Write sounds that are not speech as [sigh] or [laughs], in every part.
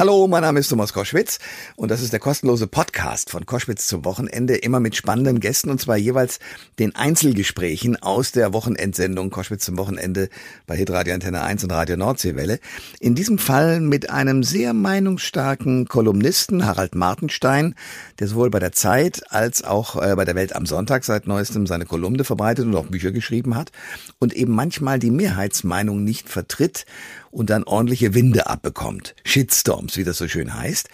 Hallo, mein Name ist Thomas Koschwitz und das ist der kostenlose Podcast von Koschwitz zum Wochenende, immer mit spannenden Gästen und zwar jeweils den Einzelgesprächen aus der Wochenendsendung Koschwitz zum Wochenende bei Hitradio Antenne 1 und Radio Nordseewelle. In diesem Fall mit einem sehr meinungsstarken Kolumnisten, Harald Martenstein, der sowohl bei der Zeit als auch äh, bei der Welt am Sonntag seit neuestem seine Kolumne verbreitet und auch Bücher geschrieben hat und eben manchmal die Mehrheitsmeinung nicht vertritt und dann ordentliche Winde abbekommt. Shitstorms, wie das so schön heißt.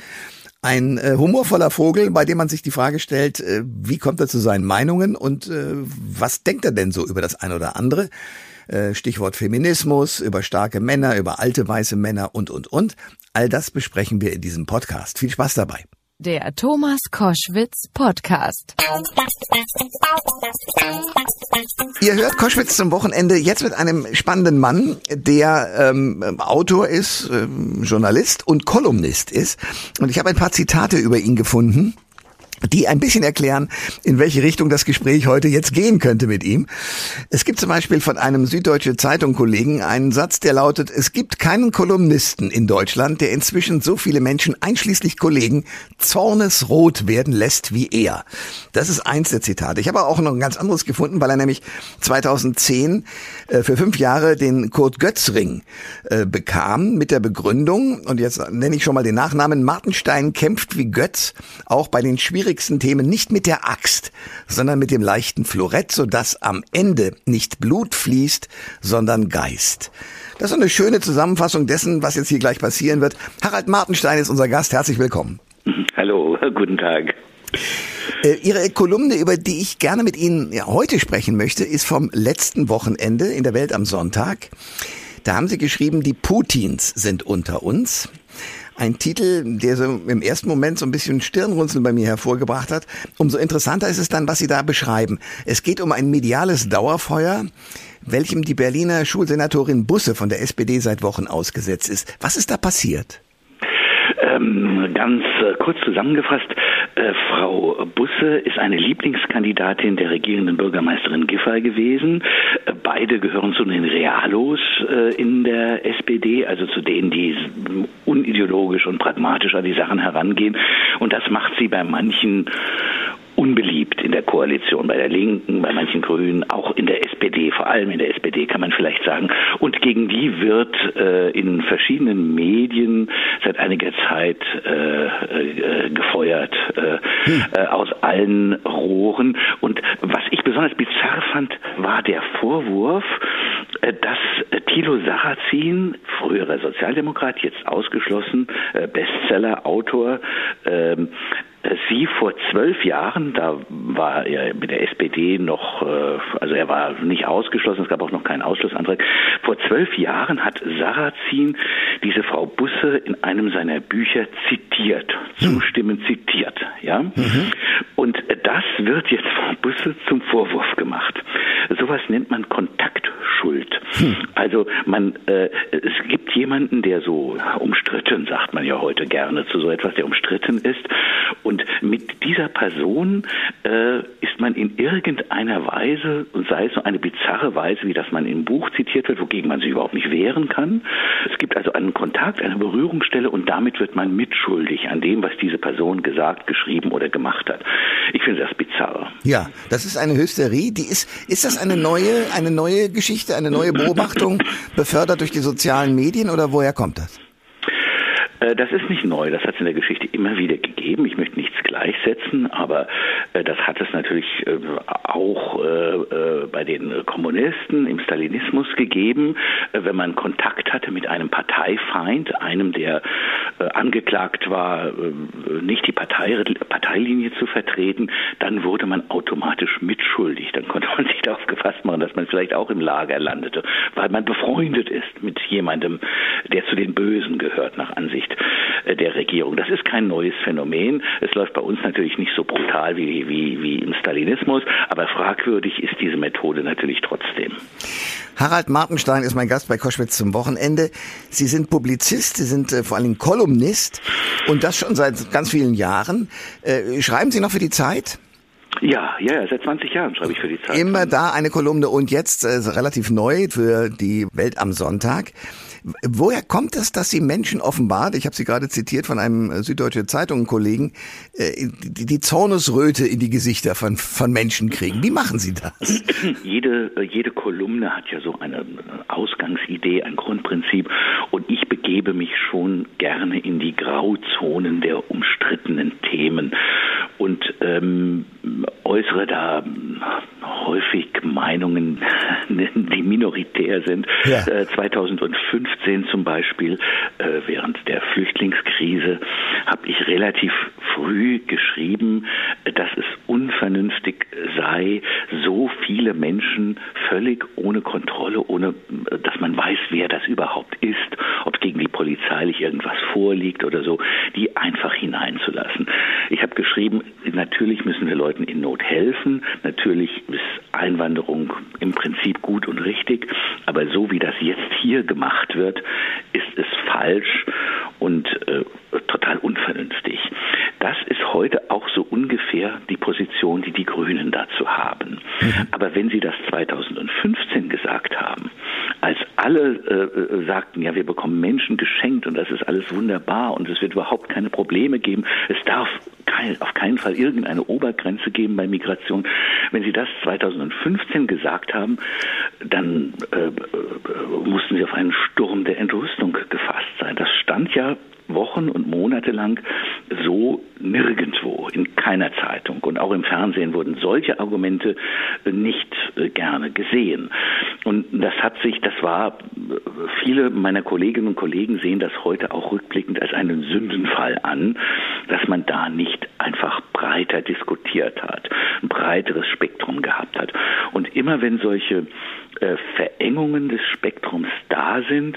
Ein äh, humorvoller Vogel, bei dem man sich die Frage stellt, äh, wie kommt er zu seinen Meinungen und äh, was denkt er denn so über das eine oder andere? Äh, Stichwort Feminismus, über starke Männer, über alte weiße Männer und, und, und. All das besprechen wir in diesem Podcast. Viel Spaß dabei. Der Thomas Koschwitz Podcast. Ihr hört Koschwitz zum Wochenende jetzt mit einem spannenden Mann, der ähm, Autor ist, ähm, Journalist und Kolumnist ist. Und ich habe ein paar Zitate über ihn gefunden die ein bisschen erklären, in welche Richtung das Gespräch heute jetzt gehen könnte mit ihm. Es gibt zum Beispiel von einem Süddeutsche Zeitung-Kollegen einen Satz, der lautet, es gibt keinen Kolumnisten in Deutschland, der inzwischen so viele Menschen, einschließlich Kollegen, zornesrot werden lässt wie er. Das ist eins der Zitate. Ich habe auch noch ein ganz anderes gefunden, weil er nämlich 2010 äh, für fünf Jahre den Kurt Götz-Ring äh, bekam mit der Begründung, und jetzt nenne ich schon mal den Nachnamen, Martenstein kämpft wie Götz, auch bei den schwierigsten Themen nicht mit der Axt, sondern mit dem leichten Florett, sodass am Ende nicht Blut fließt, sondern Geist. Das ist eine schöne Zusammenfassung dessen, was jetzt hier gleich passieren wird. Harald Martenstein ist unser Gast. Herzlich willkommen. Hallo, [laughs] guten Tag. Äh, Ihre Kolumne, über die ich gerne mit Ihnen heute sprechen möchte, ist vom letzten Wochenende in der Welt am Sonntag. Da haben Sie geschrieben, die Putins sind unter uns. Ein Titel, der so im ersten Moment so ein bisschen Stirnrunzeln bei mir hervorgebracht hat. Umso interessanter ist es dann, was Sie da beschreiben. Es geht um ein mediales Dauerfeuer, welchem die Berliner Schulsenatorin Busse von der SPD seit Wochen ausgesetzt ist. Was ist da passiert? Ähm, ganz äh, kurz zusammengefasst, äh, Frau Busse ist eine Lieblingskandidatin der regierenden Bürgermeisterin Giffey gewesen. Äh, beide gehören zu den Realos äh, in der SPD, also zu denen, die unideologisch und pragmatisch an die Sachen herangehen. Und das macht sie bei manchen unbeliebt in der Koalition, bei der Linken, bei manchen Grünen, auch in der SPD, vor allem in der SPD kann man vielleicht sagen. Und gegen die wird äh, in verschiedenen Medien seit einiger Zeit äh, äh, gefeuert, äh, hm. Äh, aus allen Rohren. Und was ich besonders bizarr fand, war der Vorwurf, äh, dass Thilo Sarrazin, früherer Sozialdemokrat, jetzt ausgeschlossen, Bestseller, Autor, ähm, Sie vor zwölf Jahren, da war er mit der SPD noch, äh, also er war nicht ausgeschlossen, es gab auch noch keinen Ausschlussantrag. Vor zwölf Jahren hat Sarrazin diese Frau Busse in einem seiner Bücher zitiert, hm. zustimmend zitiert, ja. Mhm. Und das wird jetzt Frau Busse zum Vorwurf gemacht. Sowas nennt man Kontaktschuld. Hm. Also man, äh, es gibt jemanden, der so umstritten, sagt man ja heute gerne zu so etwas, der umstritten ist und und mit dieser Person äh, ist man in irgendeiner Weise, und sei es so eine bizarre Weise, wie das man im Buch zitiert wird, wogegen man sich überhaupt nicht wehren kann. Es gibt also einen Kontakt, eine Berührungsstelle und damit wird man mitschuldig an dem, was diese Person gesagt, geschrieben oder gemacht hat. Ich finde das bizarr. Ja, das ist eine Hysterie. Die ist, ist das eine neue, eine neue Geschichte, eine neue Beobachtung, befördert durch die sozialen Medien oder woher kommt das? Äh, das ist nicht neu, das hat es in der Geschichte immer wieder gegeben. Ich möchte nichts gleichsetzen, aber äh, das hat es natürlich äh, auch bei den Kommunisten im Stalinismus gegeben, wenn man Kontakt hatte mit einem Parteifeind, einem, der angeklagt war, nicht die Partei, Parteilinie zu vertreten, dann wurde man automatisch mitschuldig. Dann konnte man [laughs] sich darauf gefasst machen, dass man vielleicht auch im Lager landete, weil man befreundet ist mit jemandem, der zu den Bösen gehört, nach Ansicht äh, der Regierung. Das ist kein neues Phänomen. Es läuft bei uns natürlich nicht so brutal wie, wie, wie im Stalinismus, aber fragwürdig ist diese Methode natürlich trotzdem. Harald Martenstein ist mein Gast bei Koschwitz zum Wochenende. Sie sind Publizist, Sie sind äh, vor allem Kolumnist und das schon seit ganz vielen Jahren. Äh, schreiben Sie noch für die Zeit? Ja, ja, seit 20 Jahren schreibe ich für die Zeit. Immer da eine Kolumne und jetzt äh, relativ neu für die Welt am Sonntag. Woher kommt es, dass Sie Menschen offenbart, ich habe Sie gerade zitiert von einem äh, Süddeutsche Zeitung-Kollegen, äh, die, die Zornesröte in die Gesichter von, von Menschen kriegen? Wie machen Sie das? [clears throat] Jede, äh, jede Kolumne hat ja so eine Ausgangsidee, ein Grundprinzip und ich begebe mich schon gerne in die Grauzonen der umstrittenen Themen und ähm, äußere da häufig Meinungen, [laughs] die minoritär sind. Ja. Äh, 2015 zum Beispiel, äh, während der Flüchtlingskrise, habe ich relativ früh geschrieben, dass es unvernünftig sei, so viele Menschen völlig ohne Kontrolle, ohne dass man weiß, wer das überhaupt ist, ob gegen die polizeilich irgendwas vorliegt oder so, die einfach hineinzulassen. Ich habe geschrieben, natürlich müssen wir Leuten in Not helfen, natürlich ist Einwanderung im Prinzip gut und richtig, aber so wie das jetzt hier gemacht wird, ist es falsch und äh, total unvernünftig. Das ist heute auch so ungefähr die Position, die die Grünen dazu haben. Mhm. Aber wenn Sie das 2015 gesagt haben, als alle äh, äh, sagten, ja, wir bekommen Menschen geschenkt und das ist alles wunderbar und es wird überhaupt keine Probleme geben, es darf kein, auf keinen Fall irgendeine Obergrenze geben bei Migration. Wenn Sie das 2015 gesagt haben, dann äh, äh, mussten Sie auf einen Sturm der Entrüstung gefasst sein. Das stand ja Wochen und Monate lang so nirgendwo, in keiner Zeitung. Und auch im Fernsehen wurden solche Argumente nicht äh, gerne gesehen. Und das hat sich, das war, viele meiner Kolleginnen und Kollegen sehen das heute auch rückblickend als einen Sündenfall an, dass man da nicht einfach breiter diskutiert hat, ein breiteres Spektrum gehabt hat. Und immer wenn solche äh, Verengungen des Spektrums da sind,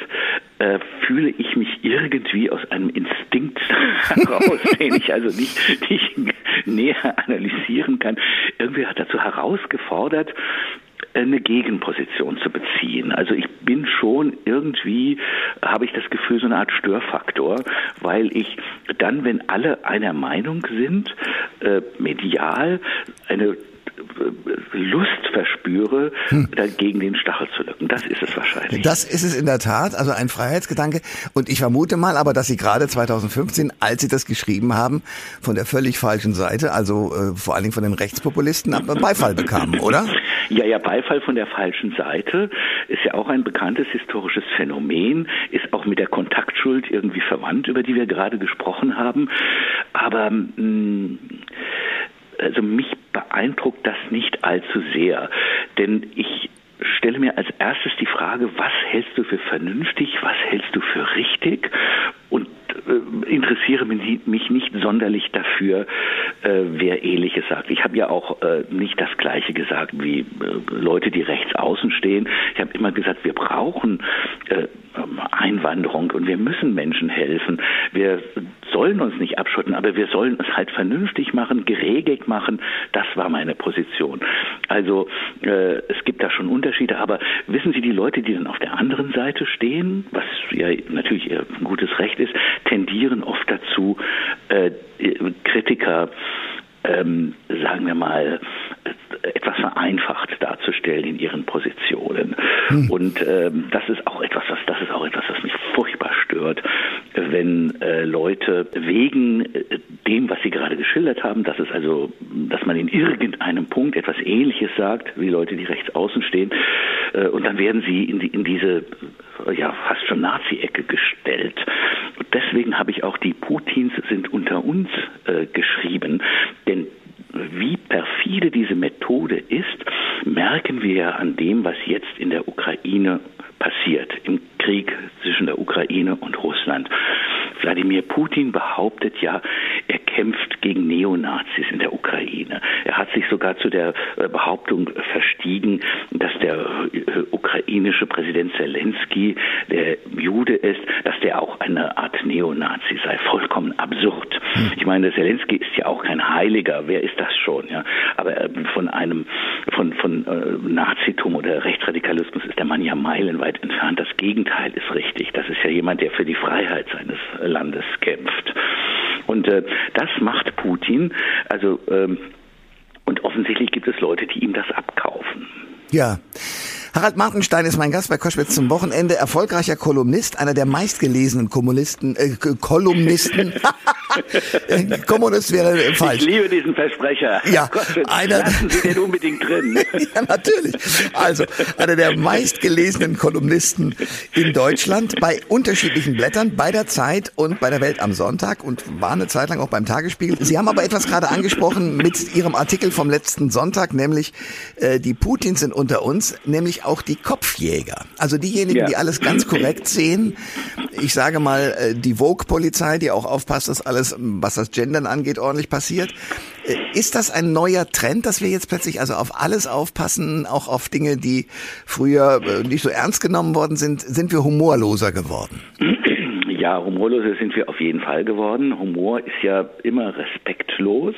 äh, fühle ich mich irgendwie aus einem Instinkt [laughs] heraus, den ich also nicht, nicht näher analysieren kann, irgendwie hat dazu herausgefordert, eine Gegenposition zu beziehen. Also ich bin schon irgendwie, habe ich das Gefühl, so eine Art Störfaktor, weil ich dann, wenn alle einer Meinung sind, äh, medial eine Lust verspüre, hm. dagegen den Stachel zu lücken. Das ist es wahrscheinlich. Das ist es in der Tat, also ein Freiheitsgedanke. Und ich vermute mal aber, dass Sie gerade 2015, als Sie das geschrieben haben, von der völlig falschen Seite, also äh, vor allen Dingen von den Rechtspopulisten, Beifall bekamen, [laughs] oder? Ja, ja, Beifall von der falschen Seite ist ja auch ein bekanntes historisches Phänomen, ist auch mit der Kontaktschuld irgendwie verwandt, über die wir gerade gesprochen haben. Aber mh, mm, also mich beeindruckt das nicht allzu sehr, denn ich stelle mir als erstes die Frage, was hältst du für vernünftig, was hältst du für richtig und äh, interessiere mich nicht sonderlich dafür, äh, wer Ähnliches sagt. Ich habe ja auch äh, nicht das Gleiche gesagt wie äh, Leute, die rechts außen stehen. Ich habe immer gesagt, wir brauchen äh, Einwanderung und wir müssen Menschen helfen. Wir sollen uns nicht abschotten, aber wir sollen es halt vernünftig machen, geregelt machen. Das war meine Position. Also äh, es gibt da schon Unterschiede, aber wissen Sie, die Leute, die dann auf der anderen Seite stehen, was ja natürlich ihr gutes Recht ist, tendieren oft dazu, äh, Kritiker ähm, sagen wir mal, etwas vereinfacht darzustellen in ihren Positionen. Hm. Und ähm, das ist auch etwas, was das ist auch etwas, was mich furchtbar stört, wenn äh, Leute wegen äh, dem, was sie gerade geschildert haben, dass es also, dass man in irgendeinem Punkt etwas Ähnliches sagt, wie Leute, die rechts außen stehen, äh, und dann werden sie in, die, in diese ja fast schon Nazi-Ecke gestellt. Und deswegen habe ich auch die Putins sind unter uns äh, geschrieben, denn wie perfide diese Methode ist, merken wir ja an dem, was jetzt in der Ukraine passiert, im Krieg zwischen der Ukraine und Russland. Wladimir Putin behauptet ja, kämpft gegen Neonazis in der Ukraine. Er hat sich sogar zu der äh, Behauptung verstiegen, dass der äh, ukrainische Präsident Zelensky, der Jude ist, dass der auch eine Art Neonazi sei. Vollkommen absurd. Hm. Ich meine, Zelensky ist ja auch kein Heiliger. Wer ist das schon? Ja? Aber äh, von einem, von, von äh, Nazitum oder Rechtsradikalismus ist der Mann ja meilenweit entfernt. Das Gegenteil ist richtig. Das ist ja jemand, der für die Freiheit seines Landes kämpft. Und äh, das macht Putin. Also ähm, Und offensichtlich gibt es Leute, die ihm das abkaufen. Ja. Harald Martenstein ist mein Gast bei Koschwitz zum Wochenende. Erfolgreicher Kolumnist, einer der meistgelesenen Kommunisten, äh, Kolumnisten. [laughs] Kommunist wäre falsch. Ich liebe diesen Versprecher. Ja, Koschwitz, einer, lassen Sie den unbedingt drin. [laughs] ja, natürlich. Also, einer der meistgelesenen Kolumnisten in Deutschland bei unterschiedlichen Blättern, bei der Zeit und bei der Welt am Sonntag und war eine Zeit lang auch beim Tagesspiegel. Sie haben aber etwas gerade angesprochen mit Ihrem Artikel vom letzten Sonntag, nämlich äh, die Putins sind unter uns, nämlich auch die Kopfjäger. Also diejenigen, ja. die alles ganz korrekt [laughs] sehen. Ich sage mal, äh, die Vogue-Polizei, die auch aufpasst, dass alles, was das Gendern angeht, ordentlich passiert. Äh, ist das ein neuer Trend, dass wir jetzt plötzlich also auf alles aufpassen, auch auf Dinge, die früher äh, nicht so ernst genommen worden sind? Sind wir humorloser geworden? Ja, humorloser sind wir auf jeden Fall geworden. Humor ist ja immer respektlos.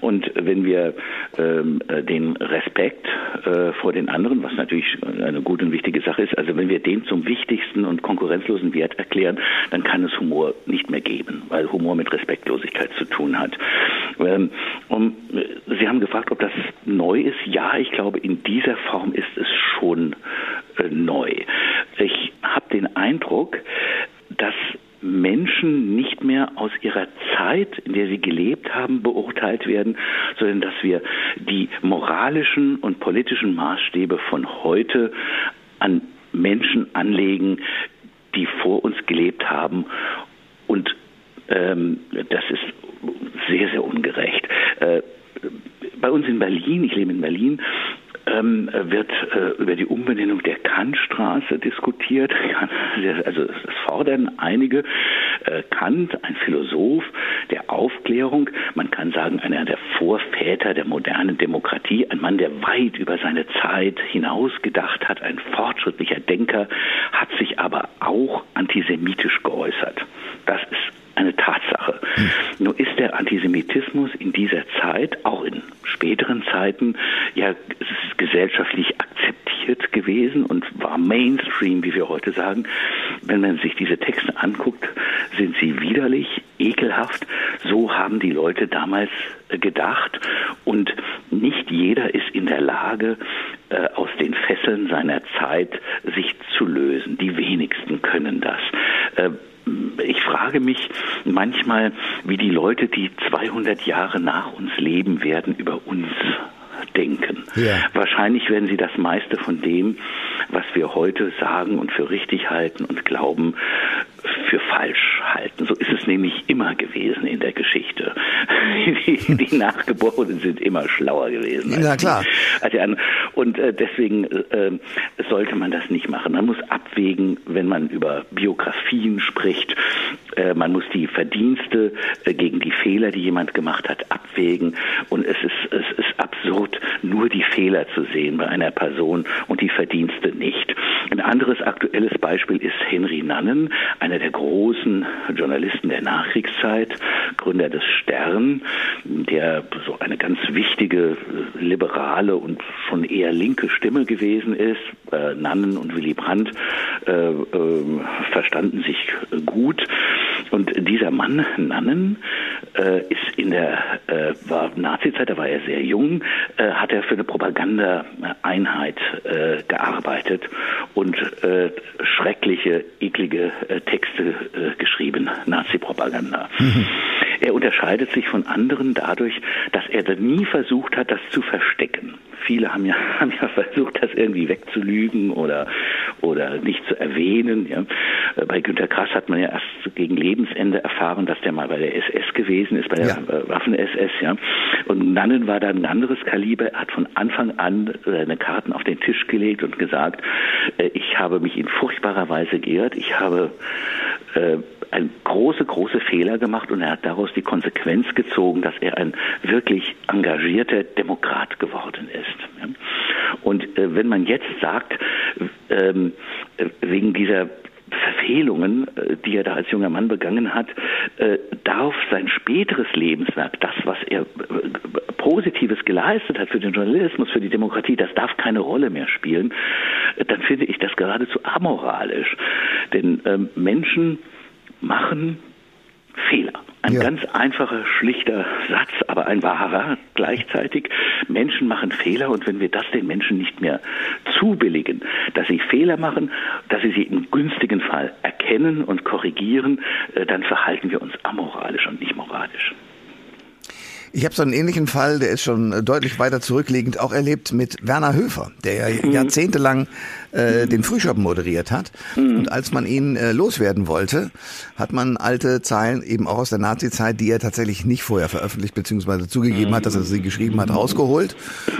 Und wenn wir ähm, äh, den Respekt äh, vor den anderen, was natürlich eine gute und wichtige Sache ist, also wenn wir den zum wichtigsten und konkurrenzlosen Wert erklären, dann kann es Humor nicht mehr geben, weil Humor mit Respektlosigkeit zu tun hat. Ähm, und äh, Sie haben gefragt, ob das neu ist. Ja, ich glaube, in dieser Form ist es schon äh, neu. Ich habe den Eindruck, dass Menschen nicht mehr aus ihrer Zeit, in der sie gelebt haben, beurteilt werden, sondern dass wir die moralischen und politischen Maßstäbe von heute an Menschen anlegen, die vor uns gelebt haben. Und ähm, das ist sehr, sehr ungerecht. Äh, bei uns in Berlin, ich lebe in Berlin, ähm, wird äh, über die Umbenennung der Kantstraße diskutiert. [laughs] Also es fordern einige. Äh, Kant, ein Philosoph der Aufklärung, man kann sagen einer der Vorväter der modernen Demokratie, ein Mann, der weit über seine Zeit hinaus gedacht hat, ein fortschrittlicher Denker, hat sich aber auch antisemitisch geäußert. Das ist eine Tatsache. Hm. Nur ist der Antisemitismus in dieser Zeit, auch in späteren Zeiten, ja gesellschaftlich akzeptiert gewesen und war Mainstream, wie wir heute sagen. Wenn man sich diese Texte anguckt, sind sie widerlich, ekelhaft. So haben die Leute damals äh, gedacht und nicht jeder ist in der Lage, äh, aus den Fesseln seiner Zeit sich zu lösen. Die wenigsten können das. Ich frage mich manchmal, wie die Leute, die 200 Jahre nach uns leben werden, über uns denken. Ja. Wahrscheinlich werden sie das meiste von dem, was wir heute sagen und für richtig halten und glauben, für falsch halten. So ist es nämlich immer gewesen in der Geschichte. [laughs] Die, die Nachgeborenen sind immer schlauer gewesen. Na klar. Als die und äh, deswegen äh, sollte man das nicht machen. Man muss abwägen, wenn man über Biografien spricht. Äh, man muss die Verdienste äh, gegen die Fehler, die jemand gemacht hat, abwägen. Und es ist, es ist absurd, nur die Fehler zu sehen bei einer Person und die Verdienste nicht. Ein anderes aktuelles Beispiel ist Henry Nannen, einer der großen Journalisten der Nachkriegszeit, Gründer des Stern, der so eine ganz wichtige liberale und schon eher linke Stimme gewesen ist. Äh, Nannen und Willy Brandt äh, äh, verstanden sich gut. Und dieser Mann, Nannen, äh, ist in der äh, war Nazizeit, da war er sehr jung, äh, hat er für eine Propagandaeinheit äh, gearbeitet und schreckliche, eklige Texte geschrieben, Nazi-Propaganda. Mhm. Er unterscheidet sich von anderen dadurch, dass er nie versucht hat, das zu verstecken. Viele haben ja, [laughs] haben ja versucht, das irgendwie wegzulügen oder, oder nicht zu erwähnen. Ja. Äh, bei Günter Grass hat man ja erst gegen Lebensende erfahren, dass der mal bei der SS gewesen ist, bei der ja. Äh, Waffen-SS. Ja. Und Nannen war dann ein anderes Kaliber. Er hat von Anfang an seine Karten auf den Tisch gelegt und gesagt, äh, ich habe mich in furchtbarer Weise geirrt. Ich habe äh, ein große, große Fehler gemacht und er hat daraus die Konsequenz gezogen, dass er ein wirklich engagierter Demokrat geworden ist. Und äh, wenn man jetzt sagt, ähm, wegen dieser Verfehlungen, äh, die er da als junger Mann begangen hat, äh, darf sein späteres Lebenswerk, das, was er äh, Positives geleistet hat für den Journalismus, für die Demokratie, das darf keine Rolle mehr spielen, dann finde ich das geradezu amoralisch. Denn ähm, Menschen machen Fehler. Ein ja. ganz einfacher, schlichter Satz, aber ein wahrer gleichzeitig. Menschen machen Fehler und wenn wir das den Menschen nicht mehr zubilligen, dass sie Fehler machen, dass sie sie im günstigen Fall erkennen und korrigieren, äh, dann verhalten wir uns amoralisch und nicht moralisch. Ich habe so einen ähnlichen Fall, der ist schon äh, deutlich weiter zurückliegend, auch erlebt mit Werner Höfer, der ja mhm. jahrzehntelang äh, den Frühshop moderiert hat. Mhm. Und als man ihn äh, loswerden wollte, hat man alte Zeilen eben auch aus der Nazi-Zeit, die er tatsächlich nicht vorher veröffentlicht bzw. zugegeben hat, dass er sie geschrieben hat, rausgeholt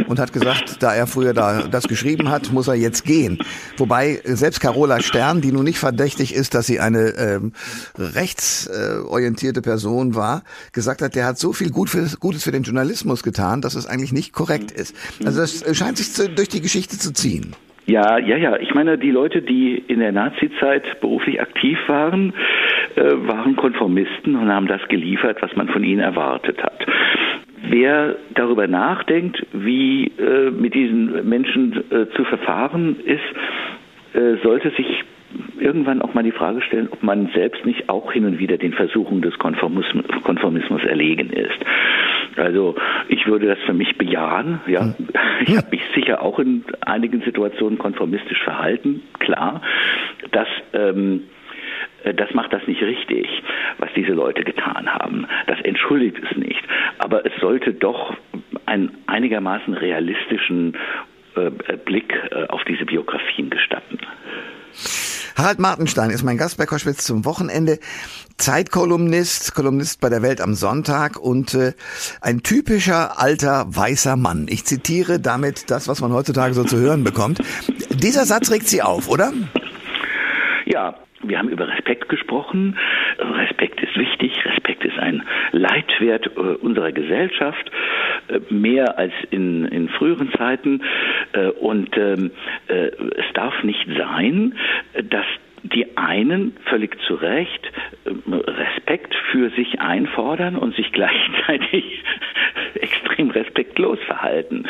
und hat gesagt, da er früher da das geschrieben hat, muss er jetzt gehen. Wobei selbst Carola Stern, die nun nicht verdächtig ist, dass sie eine ähm, rechtsorientierte Person war, gesagt hat, der hat so viel gut für, Gutes für den Journalismus getan, dass es eigentlich nicht korrekt ist. Also das scheint sich zu, durch die Geschichte zu ziehen. Ja, ja, ja. Ich meine, die Leute, die in der Nazi-Zeit beruflich aktiv waren, äh, waren Konformisten und haben das geliefert, was man von ihnen erwartet hat. Wer darüber nachdenkt, wie äh, mit diesen Menschen äh, zu verfahren ist, äh, sollte sich irgendwann auch mal die Frage stellen, ob man selbst nicht auch hin und wieder den Versuchungen des Konformismus, Konformismus erlegen ist. Also ich würde das für mich bejahen. Ja, hm. ich habe mich sicher auch in einigen Situationen konformistisch verhalten. Klar, das ähm, äh, das macht das nicht richtig, was diese Leute getan haben. Das entschuldigt es nicht. Aber es sollte doch einen einigermaßen realistischen äh, Blick äh, auf diese Biografien gestatten. Harald Martenstein ist mein Gast bei Koschwitz zum Wochenende. Zeitkolumnist, Kolumnist bei der Welt am Sonntag und äh, ein typischer alter weißer Mann. Ich zitiere damit das, was man heutzutage so zu hören bekommt. Dieser Satz regt Sie auf, oder? Ja, wir haben über Respekt gesprochen. Respekt ist wichtig. Respekt ist ein Leitwert äh, unserer Gesellschaft, mehr als in, in früheren Zeiten. Äh, und ähm, es darf nicht sein, dass die einen völlig zu Recht Respekt für sich einfordern und sich [laughs] gleichzeitig extrem respektlos verhalten.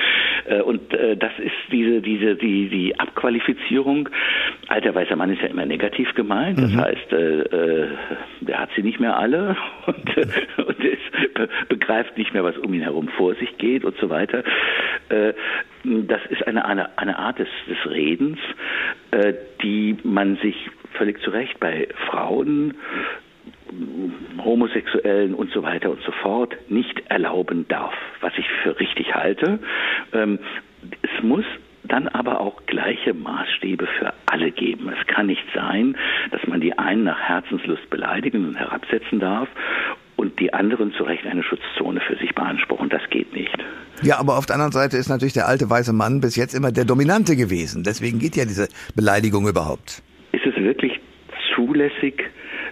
Äh, und äh, das ist diese, diese, die, die Abqualifizierung. Alter weißer Mann ist ja immer negativ gemeint. Das mhm. heißt, äh, der hat sie nicht mehr alle [laughs] und, und ist, begreift nicht mehr, was um ihn herum vor sich geht und so weiter. Das ist eine, eine, eine Art des, des Redens, die man sich völlig zu Recht bei Frauen Homosexuellen und so weiter und so fort nicht erlauben darf, was ich für richtig halte. Ähm, es muss dann aber auch gleiche Maßstäbe für alle geben. Es kann nicht sein, dass man die einen nach Herzenslust beleidigen und herabsetzen darf und die anderen zu Recht eine Schutzzone für sich beanspruchen. Das geht nicht. Ja, aber auf der anderen Seite ist natürlich der alte weiße Mann bis jetzt immer der Dominante gewesen. Deswegen geht ja diese Beleidigung überhaupt. Ist es wirklich zulässig,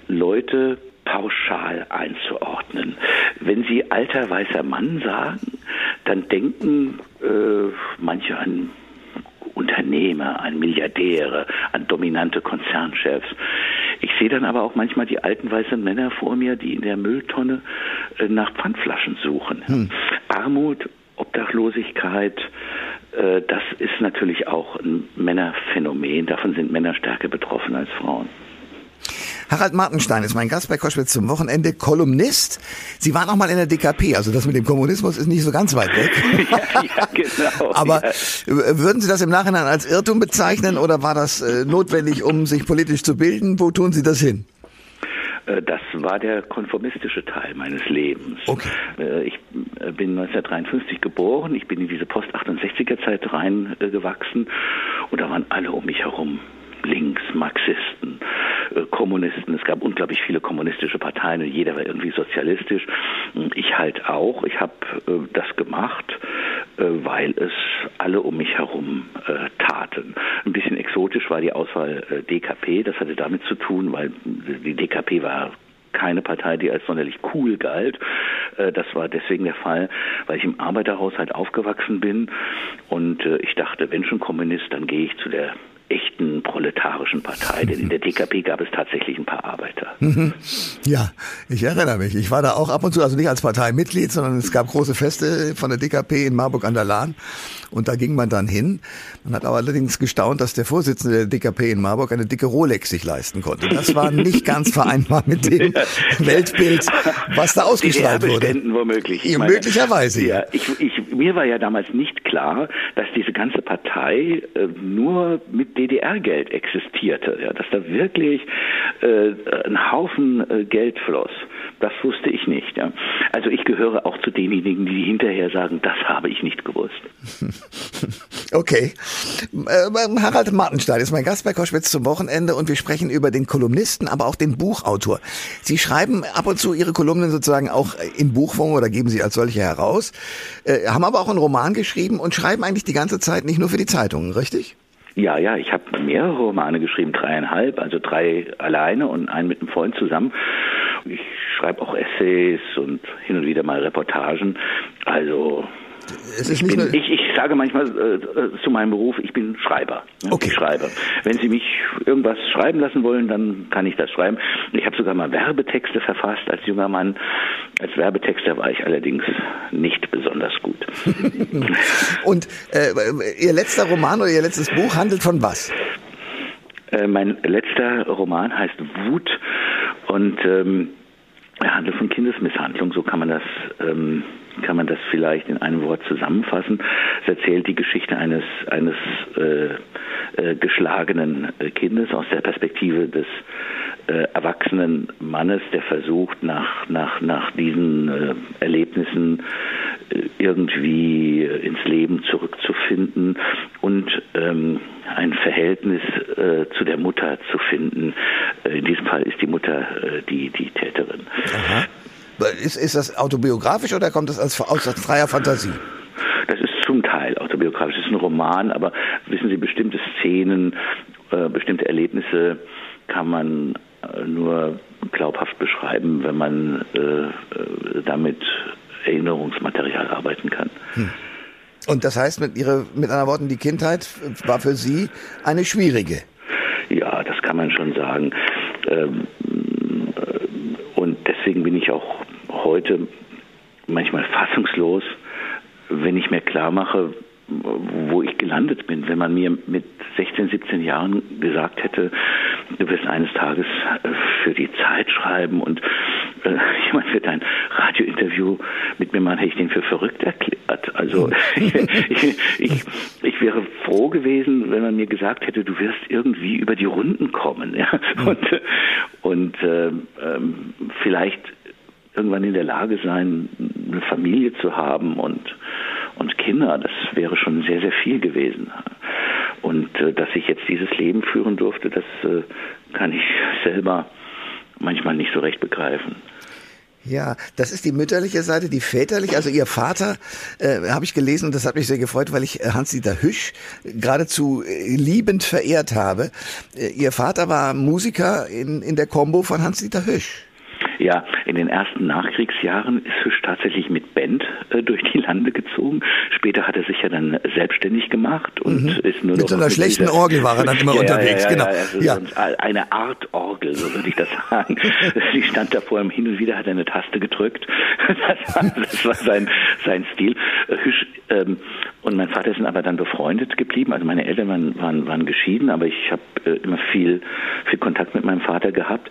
Leute pauschal einzuordnen. Wenn Sie alter weißer Mann sagen, dann denken äh, manche an Unternehmer, an Milliardäre, an dominante Konzernchefs. Ich sehe dann aber auch manchmal die alten weißen Männer vor mir, die in der Mülltonne äh, nach Pfandflaschen suchen. Hm. Armut, Obdachlosigkeit, das ist natürlich auch ein Männerphänomen. Davon sind Männer stärker betroffen als Frauen. Harald Martenstein ist mein Gast bei Koschwitz zum Wochenende, Kolumnist. Sie waren auch mal in der DKP, also das mit dem Kommunismus ist nicht so ganz weit weg. [laughs] ja, ja, genau. Aber ja. würden Sie das im Nachhinein als Irrtum bezeichnen oder war das äh, notwendig, um sich politisch zu bilden? Wo tun Sie das hin? Äh, das war der konformistische Teil meines Lebens. Okay. Äh, ich bin 1953 geboren, ich bin in diese Post-68er Zeit reingewachsen und da waren alle um mich herum links, Marxisten, äh, Kommunisten. Es gab unglaublich viele kommunistische Parteien und jeder war irgendwie sozialistisch. Ich halt auch. Ich habe äh, das gemacht, äh, weil es alle um mich herum taten. Ein bisschen exotisch war die Auswahl DKP. Das hatte damit zu tun, weil die DKP war keine Partei, die als sonderlich cool galt. Das war deswegen der Fall, weil ich im Arbeiterhaushalt aufgewachsen bin und ich dachte, wenn schon Kommunist, dann gehe ich zu der echten proletarischen Partei, denn in der DKP gab es tatsächlich ein paar Arbeiter. Ja, ich erinnere mich. Ich war da auch ab und zu, also nicht als Parteimitglied, sondern es gab große Feste von der DKP in Marburg an der Lahn. Und da ging man dann hin. Man hat aber allerdings gestaunt, dass der Vorsitzende der DKP in Marburg eine dicke Rolex sich leisten konnte. Das war nicht ganz vereinbar mit dem [laughs] Weltbild, was da ausgestrahlt wurde. womöglich. Ich meine, möglicherweise. Ja, ich, ich, mir war ja damals nicht klar, dass diese ganze Partei äh, nur mit DDR-Geld existierte. Ja, dass da wirklich äh, ein Haufen äh, Geld floss. Das wusste ich nicht. Ja. Also ich gehöre auch zu denjenigen, die hinterher sagen, das habe ich nicht gewusst. [laughs] Okay. Äh, Harald Martenstein ist mein Gast bei Koschwitz zum Wochenende und wir sprechen über den Kolumnisten, aber auch den Buchautor. Sie schreiben ab und zu Ihre Kolumnen sozusagen auch in Buchform oder geben sie als solche heraus, äh, haben aber auch einen Roman geschrieben und schreiben eigentlich die ganze Zeit nicht nur für die Zeitungen, richtig? Ja, ja, ich habe mehrere Romane geschrieben, dreieinhalb, also drei alleine und einen mit einem Freund zusammen. Ich schreibe auch Essays und hin und wieder mal Reportagen. Also es ist nicht bin, ich, ich sage manchmal äh, äh, zu meinem Beruf, ich bin Schreiber. Ne? Okay. Ich schreibe. Wenn Sie mich irgendwas schreiben lassen wollen, dann kann ich das schreiben. Ich habe sogar mal Werbetexte verfasst als junger Mann. Als Werbetexter war ich allerdings nicht besonders gut. [laughs] Und äh, Ihr letzter Roman oder Ihr letztes Buch handelt von was? Äh, mein letzter Roman heißt Wut und ähm, er handelt von Kindesmisshandlung, so kann man das ähm, kann man das vielleicht in einem Wort zusammenfassen. Es erzählt die Geschichte eines eines äh, äh, geschlagenen Kindes aus der Perspektive des äh, erwachsenen Mannes, der versucht nach nach nach diesen äh, Erlebnissen äh, irgendwie ins Leben zurückzufinden und ähm, ein Verhältnis äh, zu der Mutter zu finden. Äh, in diesem Fall ist die Mutter äh, die, die Täterin. Aha. Ist, ist das autobiografisch oder kommt das als, aus freier Fantasie? Das ist zum Teil autobiografisch. Es ist ein Roman, aber wissen Sie, bestimmte Szenen, äh, bestimmte Erlebnisse kann man äh, nur glaubhaft beschreiben, wenn man äh, äh damit Erinnerungsmaterial arbeiten kann. Hm. Und das heißt mit ihrer, mit anderen Worten, die Kindheit war für Sie eine schwierige. Ja, das kann man schon sagen. Ähm, und deswegen bin ich auch heute manchmal fassungslos, wenn ich mir klar mache, wo ich gelandet bin. Wenn man mir mit 16, 17 Jahren gesagt hätte, du wirst eines Tages äh, für die Zeit schreiben und äh, [laughs] jemand wird ein Radiointerview mit mir machen, hätte ich den für verrückt erklärt. Also [laughs] [laughs] ich, ich, ich, wäre froh gewesen, wenn man mir gesagt hätte, du wirst irgendwie über die Runden kommen. Ja? Und, und äh, ähm, vielleicht irgendwann in der Lage sein, eine Familie zu haben und, und Kinder, das wäre schon sehr, sehr viel gewesen. Und äh, dass ich jetzt dieses Leben führen durfte, das äh, kann ich [laughs] selber manchmal nicht so recht begreifen. Ja, das ist die mütterliche Seite, die väterliche. Also ihr Vater, äh, habe ich gelesen und das hat mich sehr gefreut, weil ich äh, Hans-Dieter Hüsch geradezu äh, liebend verehrt habe. Äh, ihr Vater war Musiker in, in der Combo von Hans-Dieter Hüsch. Ja, in den ersten Nachkriegsjahren ist Hüsch tatsächlich mit Band äh, durch die Lande gezogen. Später hat er sich ja dann selbstständig gemacht und mhm. ist nur mit noch so einer schlechten dieser, Orgel war er dann immer [laughs] ja, unterwegs. Ja, genau. Ja, also ja. Eine Art Orgel, so würde ich das sagen. [laughs] Sie stand da vor ihm hin und wieder, hat eine Taste gedrückt. [laughs] Das war, das war sein, sein Stil. Hüsch ähm, und mein Vater sind aber dann befreundet geblieben. Also meine Eltern waren, waren, waren geschieden, aber ich habe äh, immer viel, viel Kontakt mit meinem Vater gehabt.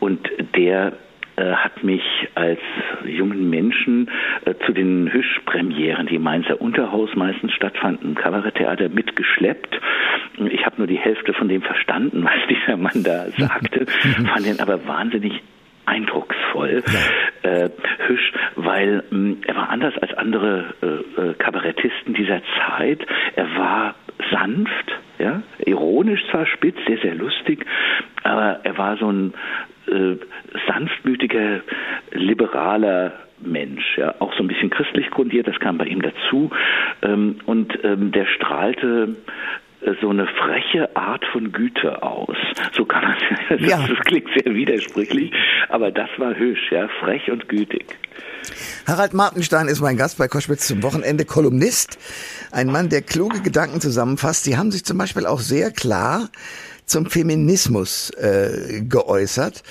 Und der äh, hat mich als jungen Menschen äh, zu den Hüsch-Premieren, die im Mainzer Unterhaus meistens stattfanden, im Kabaretttheater mitgeschleppt. Ich habe nur die Hälfte von dem verstanden, [laughs] was dieser Mann da sagte, [laughs] fand ihn aber wahnsinnig eindrucksvoll, ja. äh, Hüsch, weil mh, hm, er war anders als andere äh, äh, Kabarettisten dieser Zeit. Er war sanft, ja, ironisch zwar spitz, sehr, sehr lustig, aber er war so ein äh, sanftmütiger, liberaler Mensch, ja, auch so ein bisschen christlich grundiert, das kam bei ihm dazu. Ähm, und ähm, der strahlte äh, so eine freche Art von Güte aus. So kann man [laughs] das, ja. das klingt sehr widersprüchlich, aber das war Hüsch, ja, frech und gütig. Harald Martenstein ist mein Gast bei Koschwitz zum Wochenende, Kolumnist, ein Mann, der kluge Gedanken zusammenfasst. Sie haben sich zum Beispiel auch sehr klar zum Feminismus äh, geäußert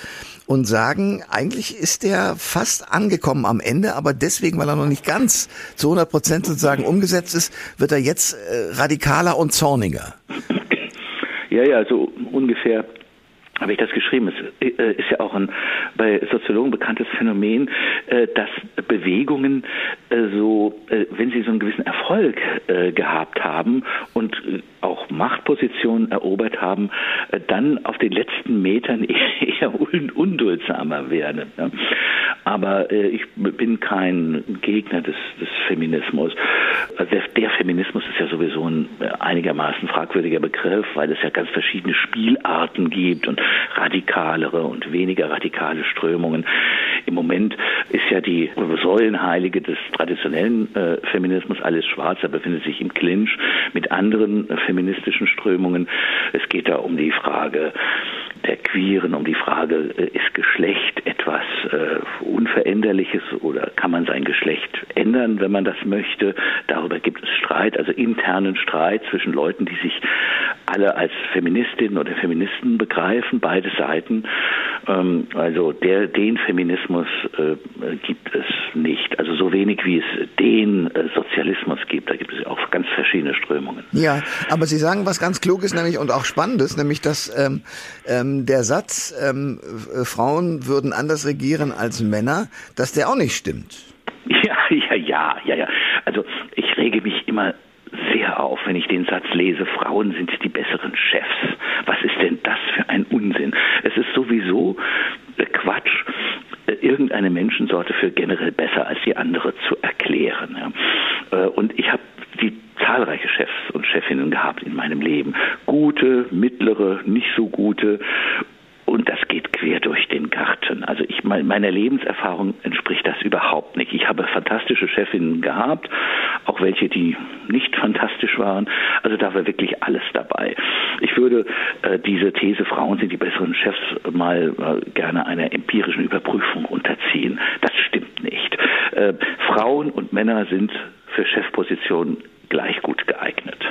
und sagen, eigentlich ist der fast angekommen am Ende, aber deswegen, weil er noch nicht ganz zu 100 Prozent sozusagen umgesetzt ist, wird er jetzt äh, radikaler und zorniger. Ja, ja, so ungefähr habe ich das geschrieben. Es äh, ist ja auch ein bei Soziologen bekanntes Phänomen, äh, dass Bewegungen äh, so, wenn sie so einen gewissen Erfolg gehabt haben und auch Machtpositionen erobert haben, dann auf den letzten Metern [laughs] eher unduldsamer werden. Aber ich bin kein Gegner des, des Feminismus. Der, der, Feminismus ist ja sowieso ein einigermaßen fragwürdiger Begriff, weil es ja ganz verschiedene Spielarten gibt und radikalere und weniger radikale Strömungen. Im Moment ist ja die Säulenheilige des traditionellen äh, Feminismus alles schwarz, er befindet sich im Clinch mit anderen äh, feministischen Strömungen. Es geht da um die Frage der Queeren, um die Frage, äh, ist Geschlecht etwas äh, Unveränderliches oder kann man sein Geschlecht ändern, wenn man das möchte? Darüber gibt es Streit, also internen Streit zwischen Leuten, die sich alle als Feministinnen oder Feministen begreifen, beide Seiten. Ähm, also der, den Feminismus äh, gibt es nicht. Also so wenig wie es den äh, Sozialismus gibt. Da gibt es auch ganz verschiedene Strömungen. Ja, aber Sie sagen was ganz Kluges nämlich und auch Spannendes, nämlich dass ähm, ähm, der Satz, ähm, Frauen würden anders regieren als Männer, dass der auch nicht stimmt. [laughs] Ja, ja, ja, ja, ja. Also ich rege mich immer sehr auf, wenn ich den Satz lese, Frauen sind die besseren Chefs. Was ist denn das für ein Unsinn? Es ist sowieso äh, Quatsch, äh, irgendeine Menschensorte für generell besser als die andere zu erklären. Äh, und ich habe die zahlreiche Chefs und Chefinnen gehabt in meinem Leben. Gute, mittlere, nicht so gute und das geht quer durch den Garten. Also ich meiner Lebenserfahrung entspricht das überhaupt nicht. Ich habe fantastische Chefinnen gehabt, auch welche, die nicht fantastisch waren. Also da war wirklich alles dabei. Ich würde äh, diese These, Frauen sind die besseren Chefs, mal äh, gerne einer empirischen Überprüfung unterziehen. Das stimmt nicht. Äh, Frauen und Männer sind für Chefpositionen gleich gut geeignet.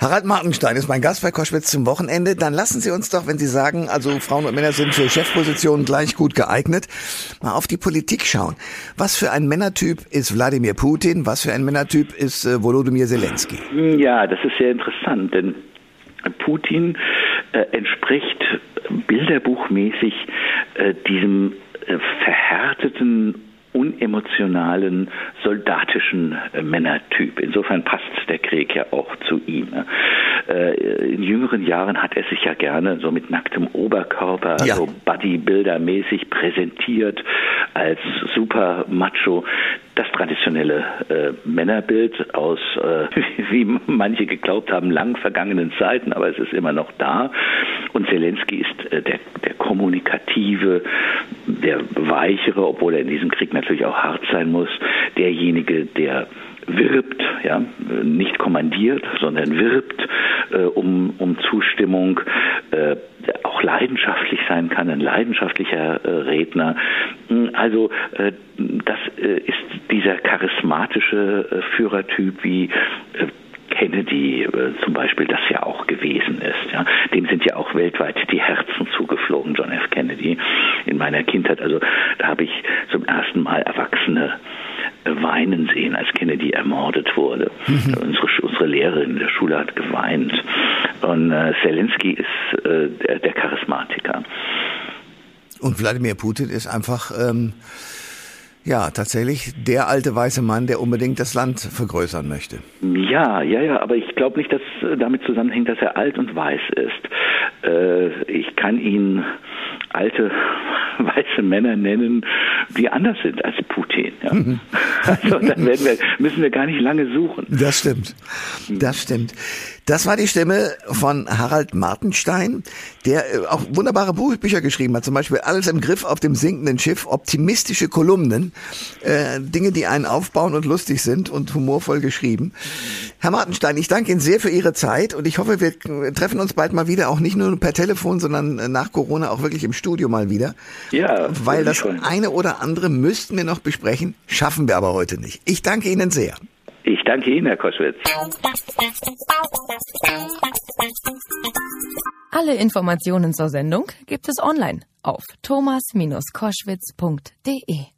Harald Martenstein ist mein Gast bei Koschwitz zum Wochenende. Dann lassen Sie uns doch, wenn Sie sagen, also Frauen und Männer sind für Chefpositionen gleich gut geeignet, mal auf die Politik schauen. Was für ein Männertyp ist Wladimir Putin? Was für ein Männertyp ist äh, Volodymyr Zelensky? Ja, das ist sehr interessant, denn Putin äh, entspricht bilderbuchmäßig äh, diesem äh, verhärteten unemotionalen, soldatischen äh, Männertyp. Insofern passt der Krieg ja auch zu ihm. Äh, in jüngeren Jahren hat er sich ja gerne so mit nacktem Oberkörper, ja. so Bodybuilder-mäßig präsentiert als super Macho das traditionelle äh, Männerbild aus, äh, [laughs] wie manche geglaubt haben, lang vergangenen Zeiten, aber es ist immer noch da. Und Zelensky ist äh, der, der kommunikative, der weichere, obwohl er in diesem Krieg natürlich auch hart sein muss, derjenige, der wirbt, ja, nicht kommandiert, sondern wirbt äh, um, um Zustimmung, äh, auch leidenschaftlich sein kann, ein leidenschaftlicher äh, Redner. Also äh, das äh, ist dieser charismatische äh, Führertyp wie Kennedy äh, zum Beispiel das ja auch gewesen ist. Ja. Dem sind ja auch weltweit die Herzen zugeflogen, John F. Kennedy in meiner Kindheit. Also da habe ich zum ersten Mal Erwachsene äh, weinen sehen, als Kennedy ermordet wurde. Mhm. Unsere, unsere Lehrerin in der Schule hat geweint. Und äh, Zelensky ist äh, der, der Charismatiker. Und Wladimir Putin ist einfach ähm, ja, tatsächlich der alte weiße Mann, der unbedingt das Land vergrößern möchte. Ja, ja, ja, aber ich glaube nicht, dass damit zusammenhängt, dass er alt und weiß ist. Äh, ich kann ihn alte [laughs] weiße Männer nennen, die anders sind als Putin. Ja. Mhm. [laughs] Also dann wir, müssen wir gar nicht lange suchen. Das stimmt. Das stimmt. Das war die Stimme von Harald Martenstein, der äh, auch wunderbare Bücher geschrieben hat. Zum Beispiel Alles im Griff auf dem sinkenden Schiff, optimistische Kolumnen, äh, Dinge, die einen aufbauen und lustig sind und humorvoll geschrieben. Herr Martenstein, ich danke Ihnen sehr für Ihre Zeit und ich hoffe, wir treffen uns bald mal wieder, auch nicht nur per Telefon, sondern äh, nach Corona auch wirklich im Studio mal wieder. Ja. Weil das eine oder andere müssten wir noch besprechen, schaffen wir aber heute nicht. Ich danke Ihnen sehr. Ich danke Ihnen, Herr Koschwitz. Alle Informationen zur Sendung gibt es online auf thomas-koschwitz.de.